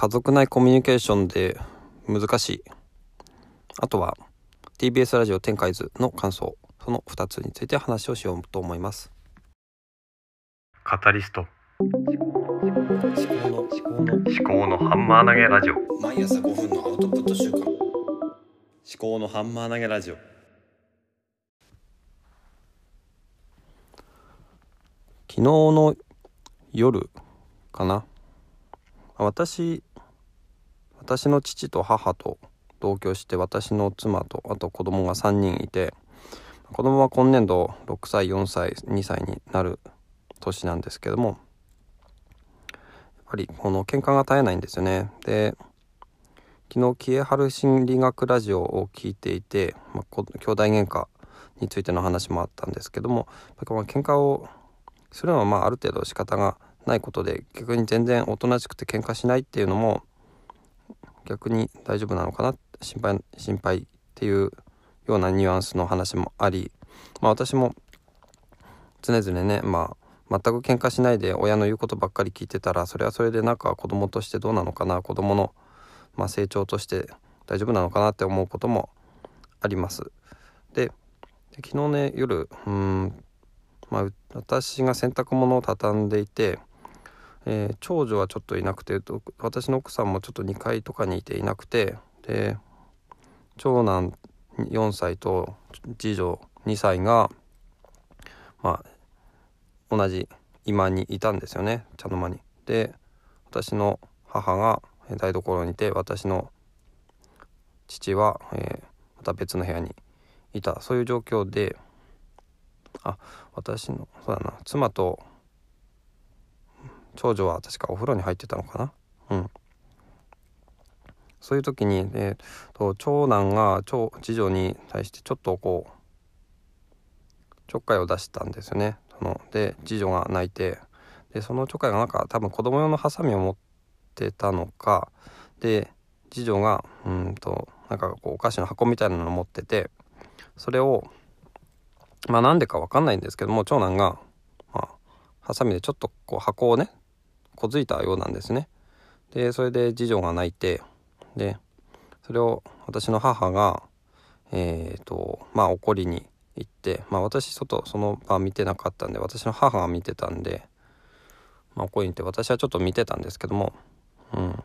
家族内コミュニケーションで難しい。あとは TBS ラジオ展開図の感想。その2つについて話をしようと思います。カタリスト。思考の思考の思考のハンマー投げラジオ。毎朝5分のアウトプット週間思考のハンマー投げラジオ。昨日の夜かな。私私の父と母と同居して私の妻とあと子供が3人いて子供は今年度6歳4歳2歳になる年なんですけどもやっぱりこの喧嘩が絶えないんですよね。で昨日キエハル心理学ラジオを聞いていて、まあ、兄弟喧嘩についての話もあったんですけどもやっぱ喧嘩をするのはまあある程度仕方がないことで逆に全然おとなしくて喧嘩しないっていうのも逆に大丈夫なのかな？心配心配っていうようなニュアンスの話もあり、まあ、私も常々ね、まあ、全く喧嘩しないで親の言うことばっかり聞いてたらそれはそれでなんか子供としてどうなのかな？子供のまあ、成長として大丈夫なのかなって思うこともあります。で昨日ね夜うん、まあ、私が洗濯物を畳んでいてえー、長女はちょっといなくて私の奥さんもちょっと2階とかにいていなくてで長男4歳と次女2歳がまあ同じ居間にいたんですよね茶の間に。で私の母が台所にいて私の父は、えー、また別の部屋にいたそういう状況であ私のそうだな妻と長女は確かお風呂に入ってたのかな？うん。そういう時に、えと長男が長次女に対してちょっとこうちょっかいを出したんですよね。そので次女が泣いてでそのちょっかいがなんか多分子供用のハサミを持ってたのかで次女がうんとなんかこうお菓子の箱みたいなのを持っててそれをまあなんでか分かんないんですけども長男が、あ、ハサミでちょっとこう箱をねこづいたようなんですね。でそれで次女が泣いてでそれを私の母がえっ、ー、とまあ怒りに行ってまあ私外その場見てなかったんで私の母が見てたんで、まあ、怒りに行って私はちょっと見てたんですけども、うんま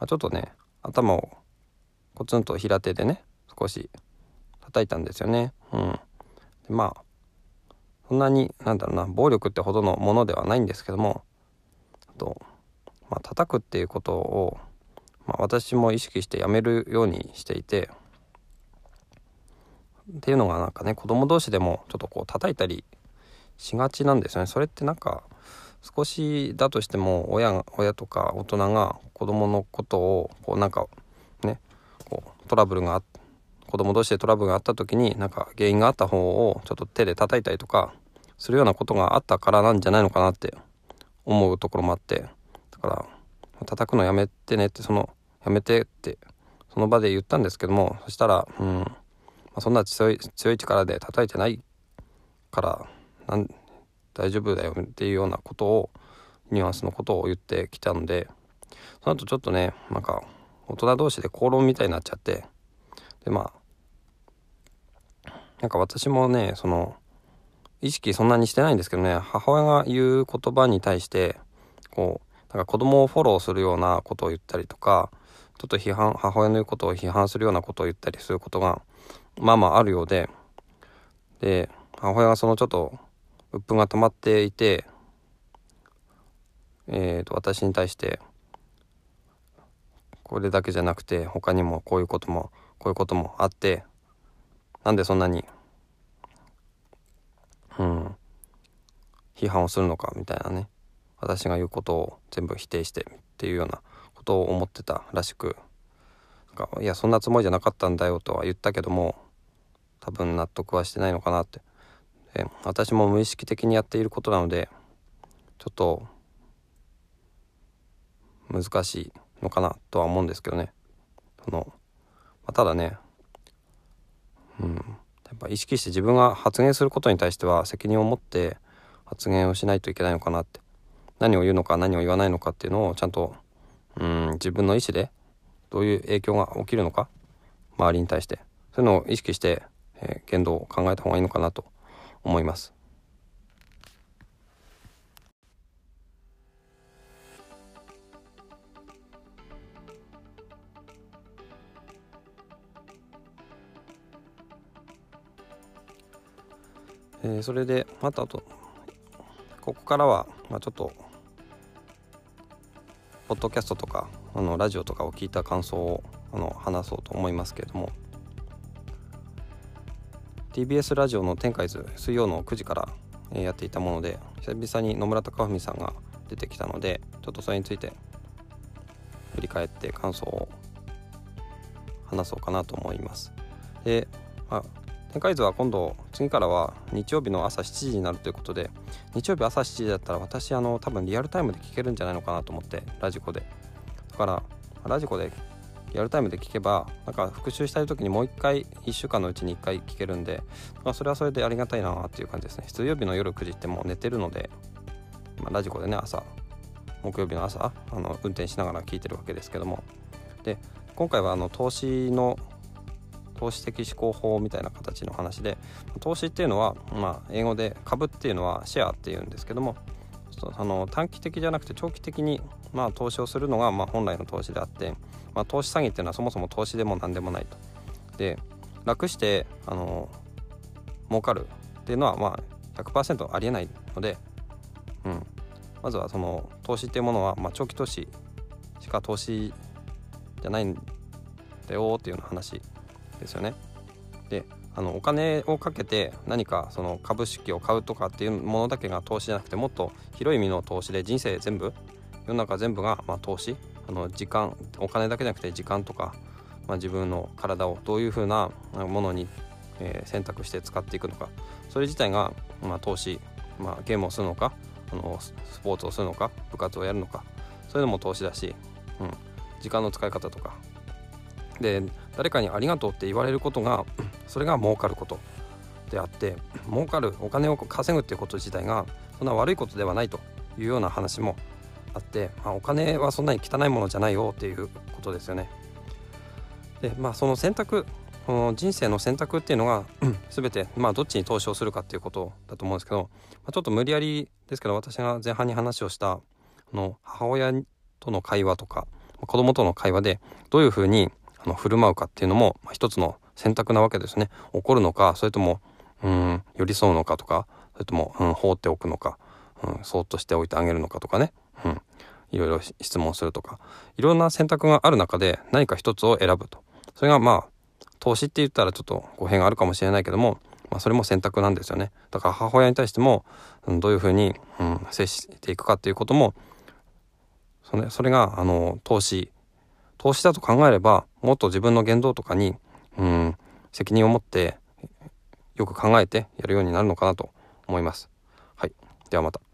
あ、ちょっとね頭をコツンと平手でね少し叩いたんですよね。うん、でまあそんなになんだろうな暴力ってほどのものではないんですけどもと、まあ、叩くっていうことを、まあ、私も意識してやめるようにしていてっていうのがなんかね子供同士でもちょっとこう叩いたりしがちなんですよね。それってなんか少しだとしても親親とか大人が子供のことをこうなんかねこうトラブルがあ子供同士でトラブルがあった時になんか原因があった方をちょっと手で叩いたりとかするようなことがあったからなんじゃないのかなって思うところもあってだから叩くのやめてねってそのやめてってその場で言ったんですけどもそしたら、うんまあ、そんな強い強い力で叩いてないからなん大丈夫だよっていうようなことをニュアンスのことを言ってきたのでその後ちょっとねなんか大人同士で口論みたいになっちゃってでまあなんか私もねその意識そんなにしてないんですけどね母親が言う言葉に対してこうなんか子供をフォローするようなことを言ったりとかちょっと批判母親の言うことを批判するようなことを言ったりすることがまあまああるようでで母親がそのちょっと鬱憤が溜まっていてえー、と私に対してこれだけじゃなくて他にもこういうこともこういうこともあってなんでそんなにうん、批判をするのかみたいなね。私が言うことを全部否定してっていうようなことを思ってたらしく。なんかいやそんなつもりじゃなかったんだよとは言ったけども多分納得はしてないのかなって。私も無意識的にやっていることなのでちょっと難しいのかなとは思うんですけどね。その、まあ、ただねうん。やっぱ意識して自分が発言することに対しては責任を持って発言をしないといけないのかなって何を言うのか何を言わないのかっていうのをちゃんと、うん自分の意思でどういう影響が起きるのか周りに対してそういうのを意識して、えー、言動を考えた方がいいのかなと思います。えー、それでまたあとここからは、まあ、ちょっとポッドキャストとかあのラジオとかを聞いた感想をあの話そうと思いますけれども TBS ラジオの天海図水曜の9時から、えー、やっていたもので久々に野村貴文さんが出てきたのでちょっとそれについて振り返って感想を話そうかなと思います。で、まあ、展開図は今度次からは日曜日の朝7時になるということで日曜日朝7時だったら私あの多分リアルタイムで聞けるんじゃないのかなと思ってラジコで。だからラジコでリアルタイムで聞けばなんか復習したい時にもう一回1週間のうちに1回聞けるんで、まあ、それはそれでありがたいなっていう感じですね。水曜日の夜9時ってもう寝てるので、まあ、ラジコでね朝木曜日の朝あの運転しながら聞いてるわけですけども。で今回はあの投資の投資的思考法みたいな形の話で投資っていうのは、まあ、英語で株っていうのはシェアっていうんですけどもあの短期的じゃなくて長期的に、まあ、投資をするのが、まあ、本来の投資であって、まあ、投資詐欺っていうのはそもそも投資でも何でもないと。で楽してあの儲かるっていうのは、まあ、100%ありえないので、うん、まずはその投資っていうものは、まあ、長期投資しか投資じゃないんだよっていうような話ですよね。であのお金をかけて何かその株式を買うとかっていうものだけが投資じゃなくてもっと広い意味の投資で人生全部世の中全部がまあ投資あの時間お金だけじゃなくて時間とか、まあ、自分の体をどういうふうなものに、え、選択して使っていくのか。それ自体が、まあ、投資、まあ、ゲームをするのかあのスポーツをするのか部活をやるのか。そういうのも投資だし、うん、時間の使い方とか。で誰かにありがとうって言われることがそれが儲かることであって儲かるお金を稼ぐっていうこと自体がそんな悪いことではないというような話もあって、まあ、お金はそんなに汚いものじゃないよっていうことですよね。でまあその選択この人生の選択っていうのが 全て、まあ、どっちに投資をするかっていうことだと思うんですけど、まあ、ちょっと無理やりですけど私が前半に話をしたの母親との会話とか子供との会話でどういうふうにの振る舞うかっていうのも、まあ、一つの選択なわけですね。怒るのかそれともうん寄り添うのかとかそれとも、うん、放っておくのか、うん、そっとしておいてあげるのかとかね、うん、いろいろ質問するとか。いろんな選択がある中で何か一つを選ぶと。それがまあ投資って言ったらちょっと語弊があるかもしれないけども、まあ、それも選択なんですよね。だから母親に対しても、うん、どういうふうに、うん、接していくかっていうこともそれそれがあの投資投資だと考えればもっと自分の言動とかにうん責任を持ってよく考えてやるようになるのかなと思います。はい、ではまた。